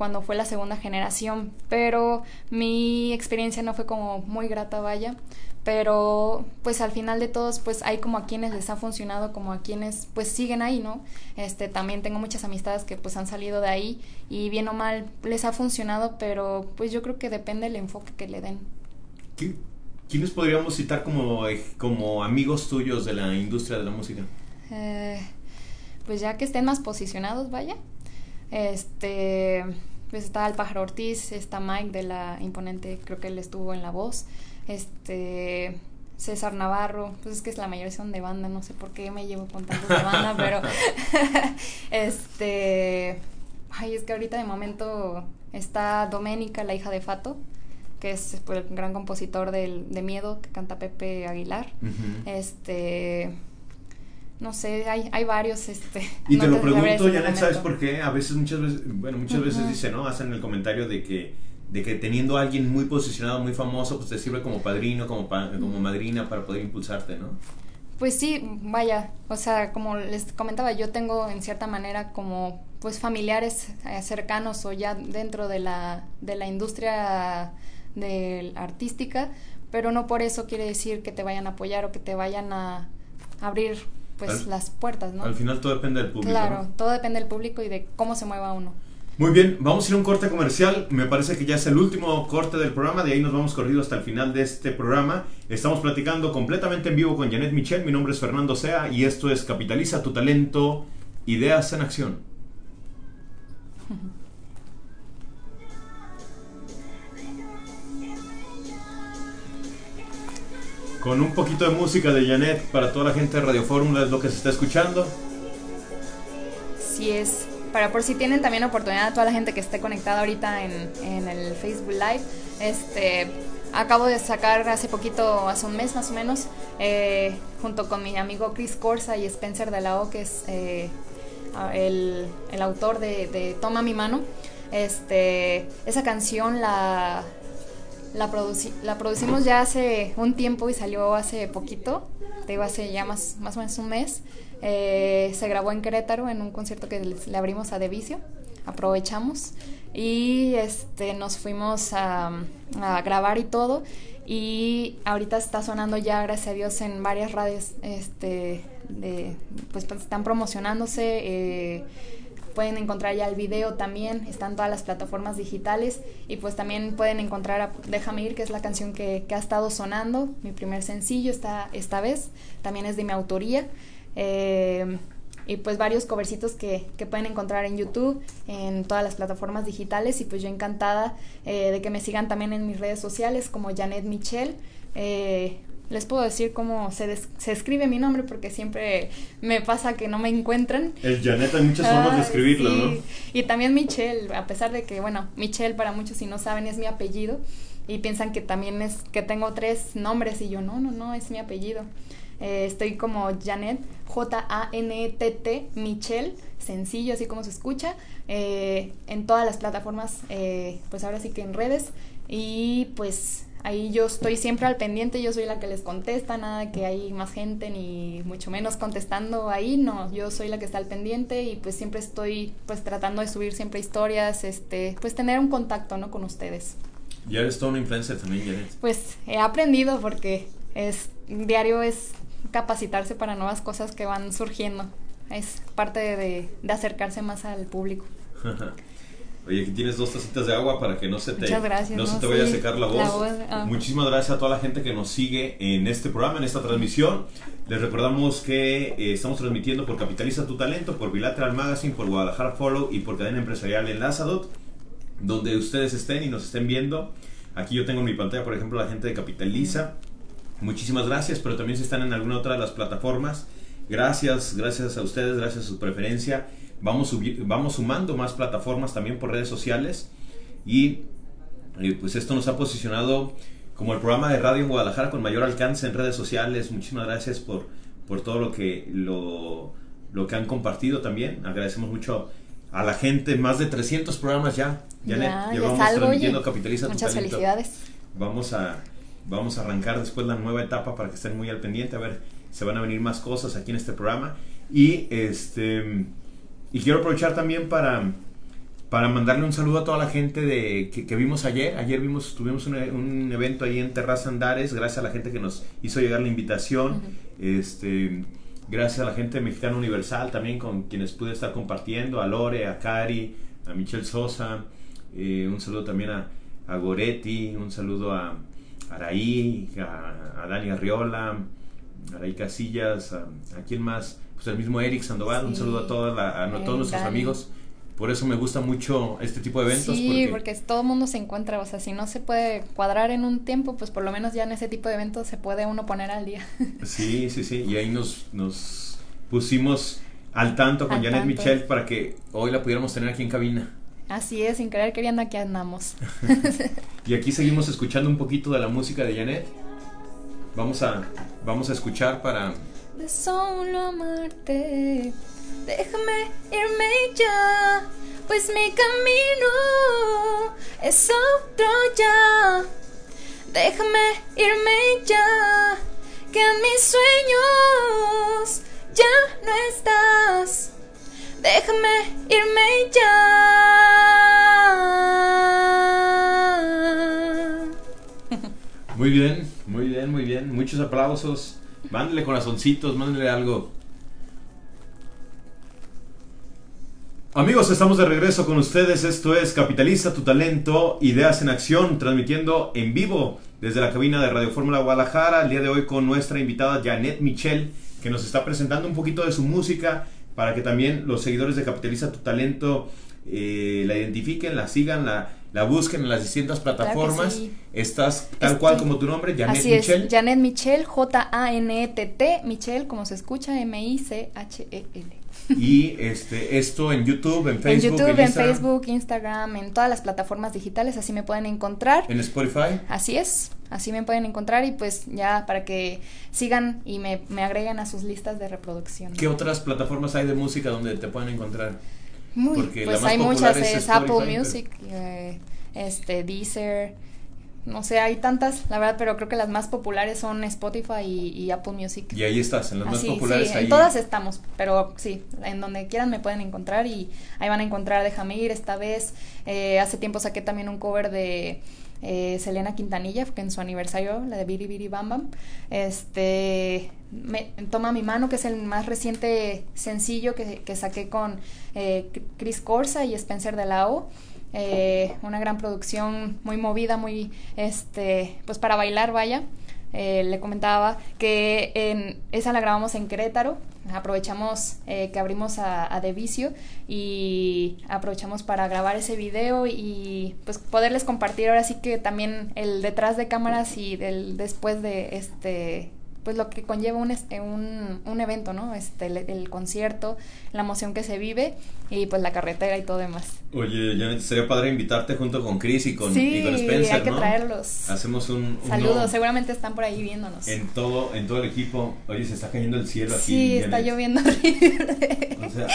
cuando fue la segunda generación, pero mi experiencia no fue como muy grata, vaya, pero pues al final de todos pues hay como a quienes les ha funcionado como a quienes pues siguen ahí no este también tengo muchas amistades que pues han salido de ahí y bien o mal les ha funcionado pero pues yo creo que depende del enfoque que le den. Quiénes podríamos citar como como amigos tuyos de la industria de la música eh, pues ya que estén más posicionados vaya. Este pues está el pájaro Ortiz está Mike de la imponente creo que él estuvo en la voz este César Navarro, pues es que es la mayor son de banda, no sé por qué me llevo con tantos de banda, pero este ay, es que ahorita de momento está Doménica, la hija de Fato, que es pues, el gran compositor del, de Miedo, que canta Pepe Aguilar. Este no sé, hay, hay varios, este. Y te lo pregunto, Janet, ¿sabes por qué? A veces, muchas veces, bueno, muchas veces dice, ¿no? Hacen el comentario de que de que teniendo a alguien muy posicionado, muy famoso, pues te sirve como padrino, como, como madrina para poder impulsarte, ¿no? Pues sí, vaya, o sea, como les comentaba, yo tengo en cierta manera como pues familiares eh, cercanos o ya dentro de la, de la industria de artística, pero no por eso quiere decir que te vayan a apoyar o que te vayan a abrir pues las puertas, ¿no? Al final todo depende del público. Claro, todo depende del público y de cómo se mueva uno. Muy bien, vamos a ir a un corte comercial. Me parece que ya es el último corte del programa. De ahí nos vamos corrido hasta el final de este programa. Estamos platicando completamente en vivo con Janet Michel. Mi nombre es Fernando Sea y esto es Capitaliza tu talento, ideas en acción. Con un poquito de música de Janet para toda la gente de Radio Fórmula es lo que se está escuchando. Sí es para por si tienen también oportunidad a toda la gente que esté conectada ahorita en, en, el Facebook Live. Este, acabo de sacar hace poquito, hace un mes más o menos, eh, junto con mi amigo Chris Corsa y Spencer de la O, que es eh, el, el, autor de, de, Toma mi mano. Este, esa canción la, la, la producimos ya hace un tiempo y salió hace poquito, te digo hace ya más, más o menos un mes. Eh, se grabó en Querétaro en un concierto que le abrimos a Devicio, aprovechamos y este, nos fuimos a, grabar y todo y ahorita está sonando ya, gracias a Dios, en varias radios, este, de, pues, pues están promocionándose. Eh, pueden encontrar ya el video también, están todas las plataformas digitales y pues también pueden encontrar Déjame ir, que es la canción que, que, ha estado sonando, mi primer sencillo esta, esta vez, también es de mi autoría. Eh, y pues varios covercitos que, que, pueden encontrar en YouTube, en todas las plataformas digitales y pues yo encantada eh, de que me sigan también en mis redes sociales como Janet Michel. Eh, les puedo decir cómo se, se escribe mi nombre porque siempre me pasa que no me encuentran. El Janet hay muchas formas de escribirlo, ¿no? Y también Michelle, a pesar de que, bueno, Michelle para muchos si no saben es mi apellido y piensan que también es que tengo tres nombres y yo no, no, no, es mi apellido. Eh, estoy como Janet, J-A-N-E-T-T, Michelle, sencillo, así como se escucha, eh, en todas las plataformas, eh, pues ahora sí que en redes. Y pues ahí yo estoy siempre al pendiente, yo soy la que les contesta, nada que hay más gente ni mucho menos contestando ahí, no, yo soy la que está al pendiente y pues siempre estoy pues tratando de subir siempre historias, este, pues tener un contacto, ¿no? Con ustedes. Ya eres toda una influencer también, Janet. Pues he aprendido porque es diario es capacitarse para nuevas cosas que van surgiendo. Es parte de, de acercarse más al público. Oye, aquí tienes dos tacitas de agua para que no se te, gracias, no, se te vaya a secar la voz. Ah. Muchísimas gracias a toda la gente que nos sigue en este programa, en esta transmisión. Les recordamos que eh, estamos transmitiendo por Capitaliza tu Talento, por Bilateral Magazine, por Guadalajara Follow y por Cadena Empresarial Enlazadot, donde ustedes estén y nos estén viendo. Aquí yo tengo en mi pantalla, por ejemplo, la gente de Capitaliza. Muchísimas gracias, pero también si están en alguna otra de las plataformas, gracias, gracias a ustedes, gracias a su preferencia. Vamos, vamos sumando más plataformas también por redes sociales y eh, pues esto nos ha posicionado como el programa de radio en Guadalajara con mayor alcance en redes sociales. Muchísimas gracias por, por todo lo que, lo, lo que han compartido también. Agradecemos mucho a la gente, más de 300 programas ya. Ya, ya llevamos transmitiendo Capitaliza Muchas felicidades. Vamos a, vamos a arrancar después la nueva etapa para que estén muy al pendiente. A ver, se van a venir más cosas aquí en este programa. Y este y quiero aprovechar también para, para mandarle un saludo a toda la gente de, que, vimos ayer. Ayer vimos, tuvimos un, evento ahí en Terraza Andares, gracias a la gente que nos hizo llegar la invitación. este, gracias a la gente de Mexicano Universal también con quienes pude estar compartiendo, a Lore, a Cari, a Michelle Sosa. Eh, un saludo también a, a, Goretti, un saludo a, Araí, a, a Dani Arriola, Araí Casillas, a, a quién más pues el mismo Eric Sandoval, un saludo a, toda a, todos nuestros amigos. Por eso me gusta mucho este tipo de eventos. Sí, porque, todo el mundo se encuentra, o sea, si no se puede cuadrar en un tiempo, pues por lo menos ya en ese tipo de eventos se puede uno poner al día. Sí, sí, sí, y ahí nos, nos pusimos al tanto con Janet Michel para que hoy la pudiéramos tener aquí en cabina. Así es, sin querer queriendo aquí andamos. y aquí seguimos escuchando un poquito de la música de Janet. Vamos a, vamos a escuchar para de solo amarte. Déjame irme ya, pues mi camino es otro ya. Déjame irme ya, que en mis sueños ya no estás. Déjame irme ya. Muy bien, muy bien, muy bien. Muchos aplausos Mándale corazoncitos, mándale algo. Amigos, estamos de regreso con ustedes. Esto es Capitaliza tu talento, ideas en acción, transmitiendo en vivo desde la cabina de Radio Fórmula Guadalajara. El día de hoy con nuestra invitada Janet Michel, que nos está presentando un poquito de su música para que también los seguidores de Capitaliza tu talento eh, la identifiquen, la sigan, la, la busquen en las distintas plataformas. Estás tal cual como tu nombre, Janet Así Michel. Es, Janet Michel, J-A-N-E-T-T, Michel, como se escucha, M-I-C-H-E-L. Y este, esto en YouTube, en Facebook. En YouTube, en, Facebook, Instagram, en todas las plataformas digitales, así me pueden encontrar. En Spotify. Así es, así me pueden encontrar y pues ya para que sigan y me, me agreguen a sus listas de reproducción. ¿Qué otras plataformas hay de música donde te pueden encontrar? Pues hay muchas, es, Apple Music, eh, este, Deezer, no sé, hay tantas, la verdad, pero creo que las más populares son Spotify y, Apple Music. Y ahí estás, en las más populares. Sí, en todas estamos, pero sí, en donde quieran me pueden encontrar y ahí van a encontrar Déjame ir esta vez. Eh, hace tiempo saqué también un cover de eh, Selena Quintanilla, que en su aniversario, la de Biri Biri Bam Bam, este, me, Toma mi mano, que es el más reciente sencillo que, que saqué con eh, Chris Corsa y Spencer de la Eh, una gran producción muy movida, muy, este, pues para bailar, vaya. eh, le comentaba que en, esa la grabamos en Querétaro. Aprovechamos eh, que abrimos a, a Devicio y aprovechamos para grabar ese video y pues poderles compartir ahora sí que también el detrás de cámaras y del después de este pues lo que conlleva un, este, un, un evento, ¿no? Este, el, concierto, la emoción que se vive y pues la carretera y todo demás. Oye, ya sería padre invitarte junto con Chris y con, sí, Spencer, hay que traerlos. Hacemos un, Saludos, seguramente están por ahí viéndonos. En todo, en todo el equipo. Oye, se está cayendo el cielo aquí. Sí, está lloviendo horrible. O sea,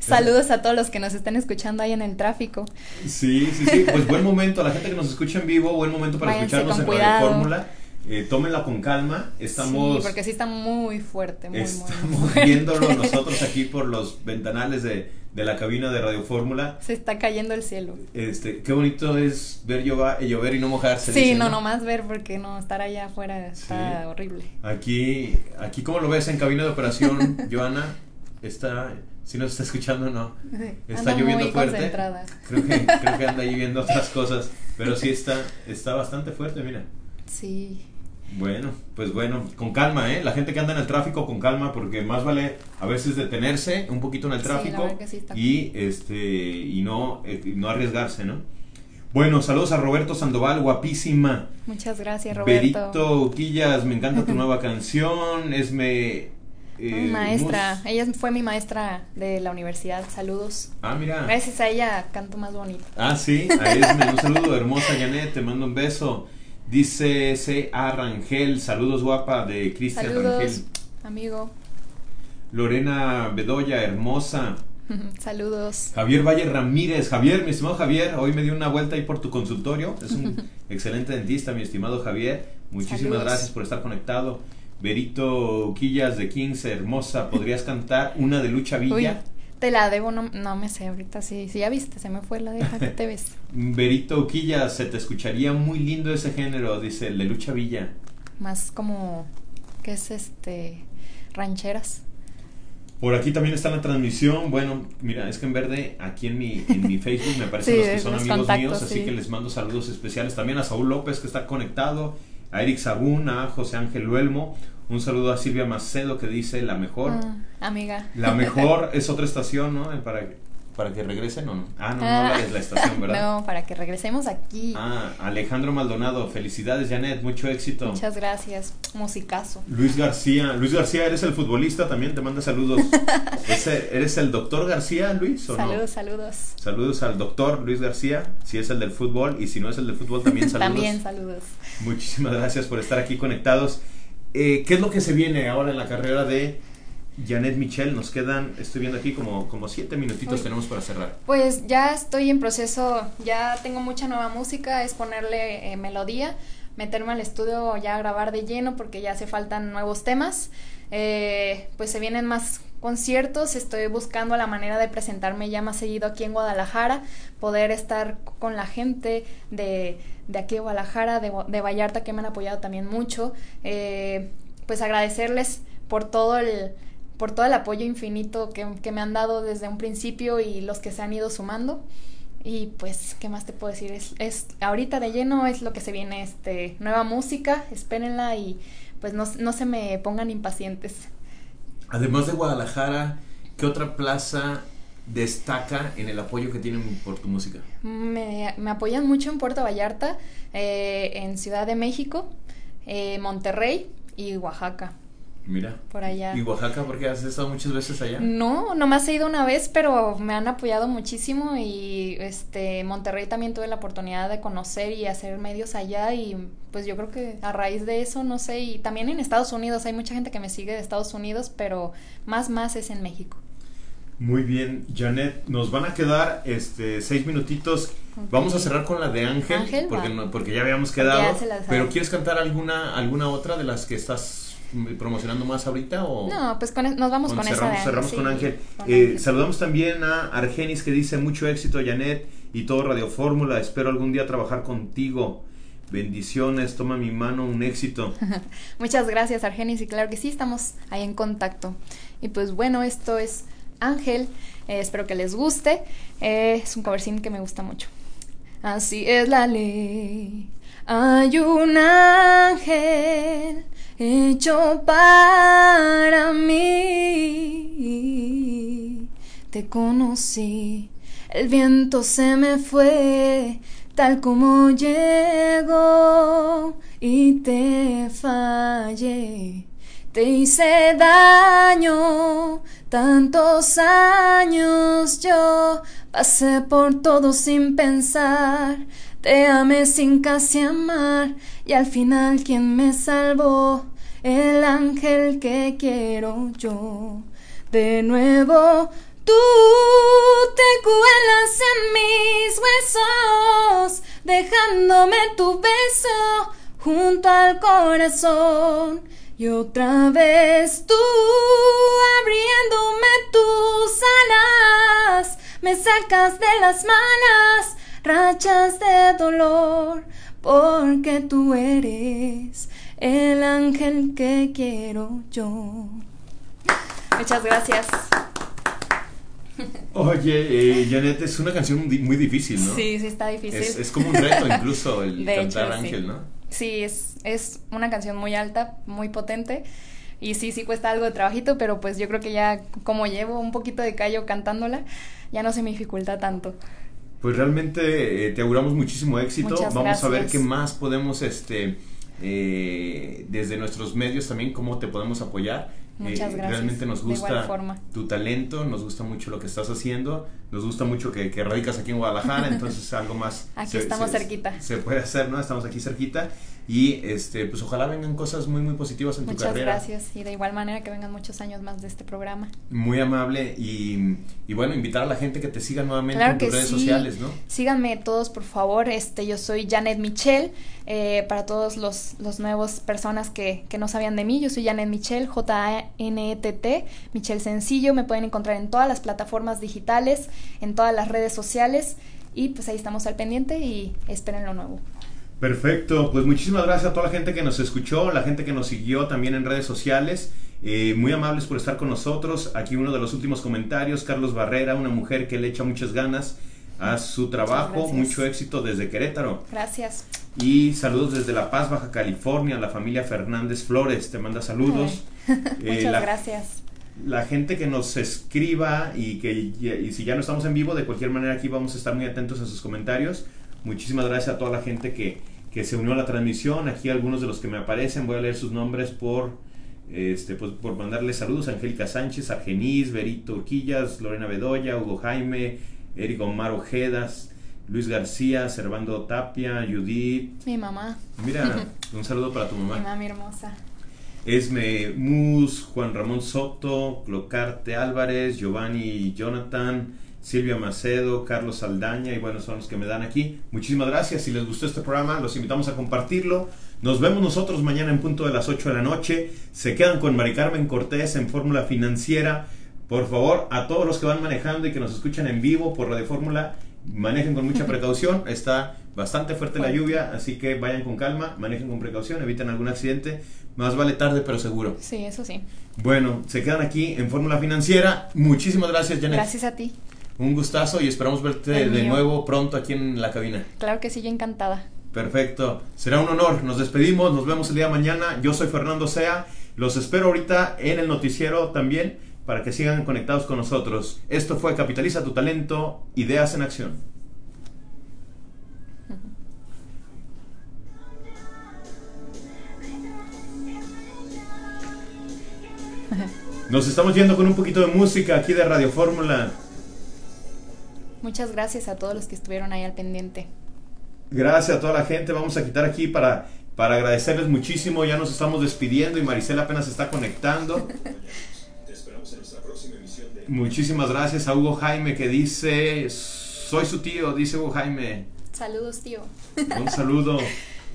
Saludos a todos los que nos estén escuchando ahí en el tráfico. Sí, sí, sí. Pues buen momento. A la gente que nos escucha en vivo, buen momento para escucharnos en Radio Fórmula. Eh, tómenla con calma. Estamos. Sí, porque sí está muy fuerte. Muy, estamos viéndolo nosotros aquí por los ventanales de, de, la cabina de Radio Fórmula. Se está cayendo el cielo. Este, qué bonito es ver llover, llover y no mojarse. Sí, no, no, nomás ver porque no, estar allá afuera está horrible. Aquí, aquí, ¿cómo lo ves en cabina de operación, Joana? Está. Si nos está escuchando, no. Está lloviendo muy fuerte. Creo que, creo que anda lloviendo otras cosas. Pero sí está, está bastante fuerte, mira. Sí. Bueno, pues bueno, con calma, ¿eh? La gente que anda en el tráfico, con calma, porque más vale a veces detenerse un poquito en el tráfico y este y no, eh, no arriesgarse, ¿no? Bueno, saludos a Roberto Sandoval, guapísima. Muchas gracias, Roberto. Berito Uquillas, me encanta tu nueva canción. Es me. Eh, maestra, ella fue mi maestra de la universidad. Saludos. Ah, mira. Gracias a ella canto más bonito. Ah, sí, a Esme, un saludo, hermosa Janet, te mando un beso. Dice C.A. Rangel, saludos guapa de Cristian Rangel. amigo. Lorena Bedoya, hermosa. Saludos. Javier Valle Ramírez. Javier, mi estimado Javier, hoy me dio una vuelta ahí por tu consultorio. Es un excelente dentista, mi estimado Javier. Muchísimas gracias por estar conectado. Berito Quillas de Kings, hermosa. ¿Podrías cantar una de Lucha Villa? Te la debo, no, no me sé ahorita, sí, sí, ya viste, se me fue la deja que te ves. Berito Quilla, se te escucharía muy lindo ese género, dice el de Lucha Villa. Más como, ¿qué es este? Rancheras. Por aquí también está la transmisión. Bueno, mira, es que en verde, aquí en mi, en mi Facebook me aparecen los que son amigos míos, así que les mando saludos especiales. También a Saúl López, que está conectado, a Eric Sagún, a José Ángel Luelmo. Un saludo a Silvia Macedo que dice la mejor. Ah, amiga. La mejor es otra estación, ¿no? Para, para que regresen o no. Ah, no, no, la, ah. la estación, ¿verdad? No, para que regresemos aquí. Ah, Alejandro Maldonado, felicidades Janet, mucho éxito. Muchas gracias, musicazo. Luis García, Luis García, eres el futbolista, también te manda saludos. ¿Eres el doctor García, Luis? ¿o saludos, saludos. Saludos al doctor Luis García, si es el del fútbol y si no es el del fútbol también saludos. también saludos. Muchísimas gracias por estar aquí conectados. Eh, ¿Qué es lo que se viene ahora en la carrera de Janet Michel? Nos quedan, estoy viendo aquí, como, como siete minutitos tenemos para cerrar. Pues ya estoy en proceso, ya tengo mucha nueva música, es ponerle eh, melodía, meterme al estudio ya a grabar de lleno porque ya hace faltan nuevos temas. Eh, pues se vienen más conciertos, estoy buscando la manera de presentarme ya más seguido aquí en Guadalajara, poder estar con la gente de de aquí de Guadalajara, de, de, Vallarta, que me han apoyado también mucho. Eh, pues agradecerles por todo el, por todo el apoyo infinito que, me han dado desde un principio y los que se han ido sumando. Y pues, ¿qué más te puedo decir? Es, es ahorita de lleno es lo que se viene, este, nueva música, espérenla y pues no, no se me pongan impacientes. Además de Guadalajara, ¿qué otra plaza destaca en el apoyo que tienen por tu música? Me, apoyan mucho en Puerto Vallarta, eh, en Ciudad de México, eh, Monterrey y Oaxaca. Mira. Por allá. ¿Y Oaxaca porque has estado muchas veces allá? No, nomás he ido una vez, pero me han apoyado muchísimo y este Monterrey también tuve la oportunidad de conocer y hacer medios allá y pues yo creo que a raíz de eso, no sé, y también en Estados Unidos, hay mucha gente que me sigue de Estados Unidos, pero más más es en México. Muy bien, Janet, nos van a quedar este seis minutitos. Vamos a cerrar con la de Ángel, porque, porque ya habíamos quedado. pero ¿quieres cantar alguna alguna otra de las que estás promocionando más ahorita o no pues con, nos vamos con, cerramos, esa cerramos con Ángel eh, saludamos también a Argenis que dice mucho éxito Janet y todo Radio Fórmula espero algún día trabajar contigo bendiciones toma mi mano un éxito muchas gracias Argenis y claro que sí estamos ahí en contacto y pues bueno esto es Ángel. Eh, espero que les guste. Eh, es un cover que me gusta mucho. así es la ley. Hay un ángel hecho para mí. Te conocí, el viento se me fue, tal como llegó y te fallé. Te hice daño, tantos años yo pasé por todo sin pensar, te amé sin casi amar y al final quien me salvó, el ángel que quiero yo. De nuevo tú te cuelas en mis huesos, dejándome tu beso junto al corazón y otra vez tú abriéndome tus alas, me sacas de las malas rachas de dolor, porque tú eres el ángel que quiero yo. Muchas gracias. Oye, eh, Janet, es una canción muy difícil, ¿no? Sí, sí, está difícil. Es, como un reto incluso el cantar Ángel, ¿no? sí, es, es una canción muy alta, muy potente. Y sí, sí cuesta algo de trabajito, pero pues yo creo que ya como llevo un poquito de callo cantándola, ya no se me dificulta tanto. Pues realmente eh, te auguramos muchísimo éxito. Vamos a ver qué más podemos, este, eh, desde nuestros medios también, cómo te podemos apoyar. Muchas eh, gracias. Realmente nos gusta tu talento, nos gusta mucho lo que estás haciendo, nos gusta mucho que, que radicas aquí en Guadalajara, entonces algo más. Aquí estamos cerquita. Se puede hacer, ¿no? Estamos aquí cerquita y este pues ojalá vengan cosas muy muy positivas en tu carrera. Muchas gracias y de igual manera que vengan muchos años más de este programa. Muy amable y, y bueno, invitar a la gente que te siga nuevamente en tus redes sociales, ¿no? Síganme todos por favor, este yo soy Janet Michel, eh, para todos los, los nuevos personas que, que no sabían de mí, yo soy Janet Michel, J-A-N-E-T-T, Michel Sencillo, me pueden encontrar en todas las plataformas digitales, en todas las redes sociales y pues ahí estamos al pendiente y esperen lo nuevo. Perfecto, pues muchísimas gracias a toda la gente que nos escuchó, la gente que nos siguió también en redes sociales. Eh, muy amables por estar con nosotros. Aquí uno de los últimos comentarios, Carlos Barrera, una mujer que le echa muchas ganas a su trabajo, mucho éxito desde Querétaro. Gracias. Y saludos desde La Paz, Baja California, la familia Fernández Flores, te manda saludos. Eh, muchas gracias. La gente que nos escriba y que y si ya no estamos en vivo, de cualquier manera aquí vamos a estar muy atentos a sus comentarios. Muchísimas gracias a toda la gente que, que se unió a la transmisión. Aquí algunos de los que me aparecen, voy a leer sus nombres por, este, pues, por mandarles saludos. Angélica Sánchez, Argenis, Berito Urquillas, Lorena Bedoya, Hugo Jaime, Eric Omar Ojedas, Luis García, Servando Tapia, Judith. Mi mamá. Mira, un saludo para tu mamá. Mi mamá, mi hermosa. Esme Mus, Juan Ramón Soto, Clocarte Álvarez, Giovanni Jonathan, Silvia Macedo, Carlos Saldaña y bueno, son los que me dan aquí. Muchísimas gracias. Si les gustó este programa, los invitamos a compartirlo. Nos vemos nosotros mañana en punto de las 8 de la noche. Se quedan con Mari Carmen Cortés en Fórmula Financiera. Por favor, a todos los que van manejando y que nos escuchan en vivo por Radio Fórmula, manejen con mucha precaución. Está bastante fuerte la lluvia, así que vayan con calma, manejen con precaución, eviten algún accidente. Más vale tarde, pero seguro. Sí, eso sí. Bueno, se quedan aquí en Fórmula Financiera. Muchísimas gracias, Janet. Gracias a ti. Un gustazo y esperamos verte de nuevo pronto aquí en la cabina. Claro que sí, yo encantada. Perfecto. Será un honor. Nos despedimos. Nos vemos el día de mañana. Yo soy Fernando Sea. Los espero ahorita en el noticiero también para que sigan conectados con nosotros. Esto fue Capitaliza tu talento, ideas en acción. Nos estamos yendo con un poquito de música aquí de Radio Fórmula. Muchas gracias a todos los que estuvieron ahí al pendiente. Gracias a toda la gente. Vamos a quitar aquí para, para agradecerles muchísimo. Ya nos estamos despidiendo y Maricela apenas se está conectando. Muchísimas gracias a Hugo Jaime que dice, soy su tío, dice Hugo Jaime. Saludos, tío. Un saludo.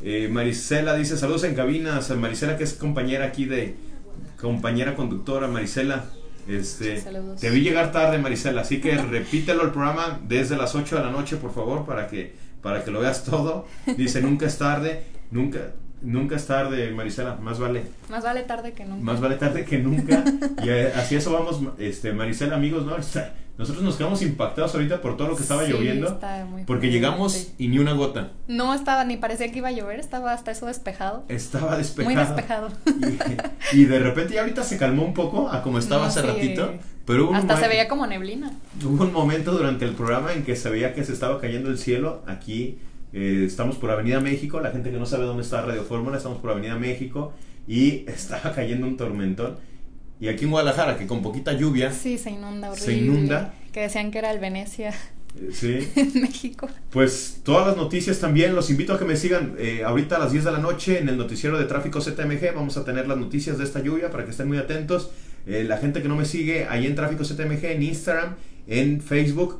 Eh, Marisela dice, saludos en cabinas. Marisela que es compañera aquí de, compañera conductora, Marisela. Este, te vi llegar tarde, Marisela, así que repítelo el programa desde las 8 de la noche, por favor, para que, para que lo veas todo. Dice, nunca es tarde, nunca, nunca es tarde, Marisela, más vale. Más vale tarde que nunca. Más vale tarde que nunca. y eh, así eso vamos, este, Marisela, amigos, ¿no? Nosotros nos quedamos impactados ahorita por todo lo que estaba lloviendo. porque llegamos y ni una gota. No estaba, ni parecía que iba a llover, estaba hasta eso despejado. Estaba despejado. Muy despejado. Y, de repente ya ahorita se calmó un poco a como estaba hace ratito. Pero hasta se veía como neblina. Hubo un momento durante el programa en que se veía que se estaba cayendo el cielo. Aquí eh, estamos por Avenida México. La gente que no sabe dónde está Radio Fórmula, estamos por Avenida México. Y estaba cayendo un tormentón y aquí en Guadalajara, que con poquita lluvia. Sí, se inunda horrible. Se inunda. Que decían que era el Venecia. Eh, sí. en México. Pues todas las noticias también. Los invito a que me sigan eh, ahorita a las 10 de la noche en el noticiero de tráfico ZMG. Vamos a tener las noticias de esta lluvia para que estén muy atentos. Eh, la gente que no me sigue ahí en tráfico ZMG, en Instagram, en Facebook,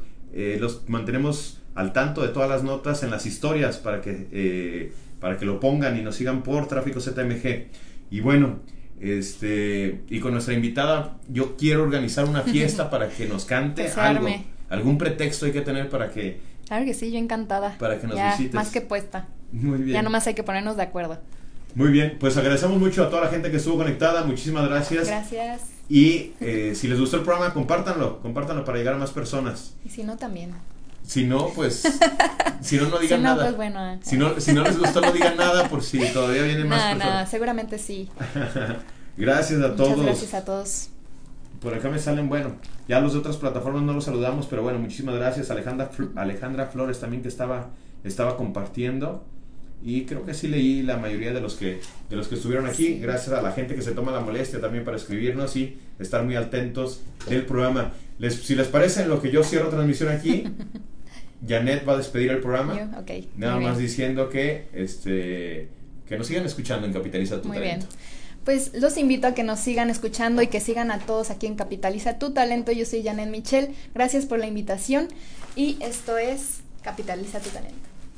los mantenemos al tanto de todas las notas en las historias para que, para que lo pongan y nos sigan por tráfico ZMG. Y bueno. Este, y con nuestra invitada, yo quiero organizar una fiesta para que nos cante algo. Algún pretexto hay que tener para que. Claro que sí, yo encantada. Para que nos ya, visites. Más que puesta. Muy bien. Ya nomás hay que ponernos de acuerdo. Muy bien, pues agradecemos mucho a toda la gente que estuvo conectada. Muchísimas gracias. Gracias. Y eh, si les gustó el programa, compártanlo. Compártanlo para llegar a más personas. Y si no, también. Si no, pues. si no, no digan si no, nada. Pues bueno, eh. si, no, si no les gustó, no digan nada por si todavía vienen más personas. Nada, seguramente sí. gracias a todos. gracias a todos. Por acá me salen, bueno, ya los de otras plataformas no los saludamos, pero bueno, muchísimas gracias. Alejandra, Alejandra Flores también que estaba, estaba compartiendo. Y creo que sí leí la mayoría de los que, de los que estuvieron aquí. Gracias a la gente que se toma la molestia también para escribirnos y estar muy atentos del programa. Les, si les parece, en lo que yo cierro transmisión aquí, Janet va a despedir el programa. Nada más diciendo que este que nos sigan escuchando en Capitaliza tu Muy Talento. Bien. Pues los invito a que nos sigan escuchando y que sigan a todos aquí en Capitaliza tu Talento. Yo soy Janet Michel. Gracias por la invitación y esto es Capitaliza tu Talento.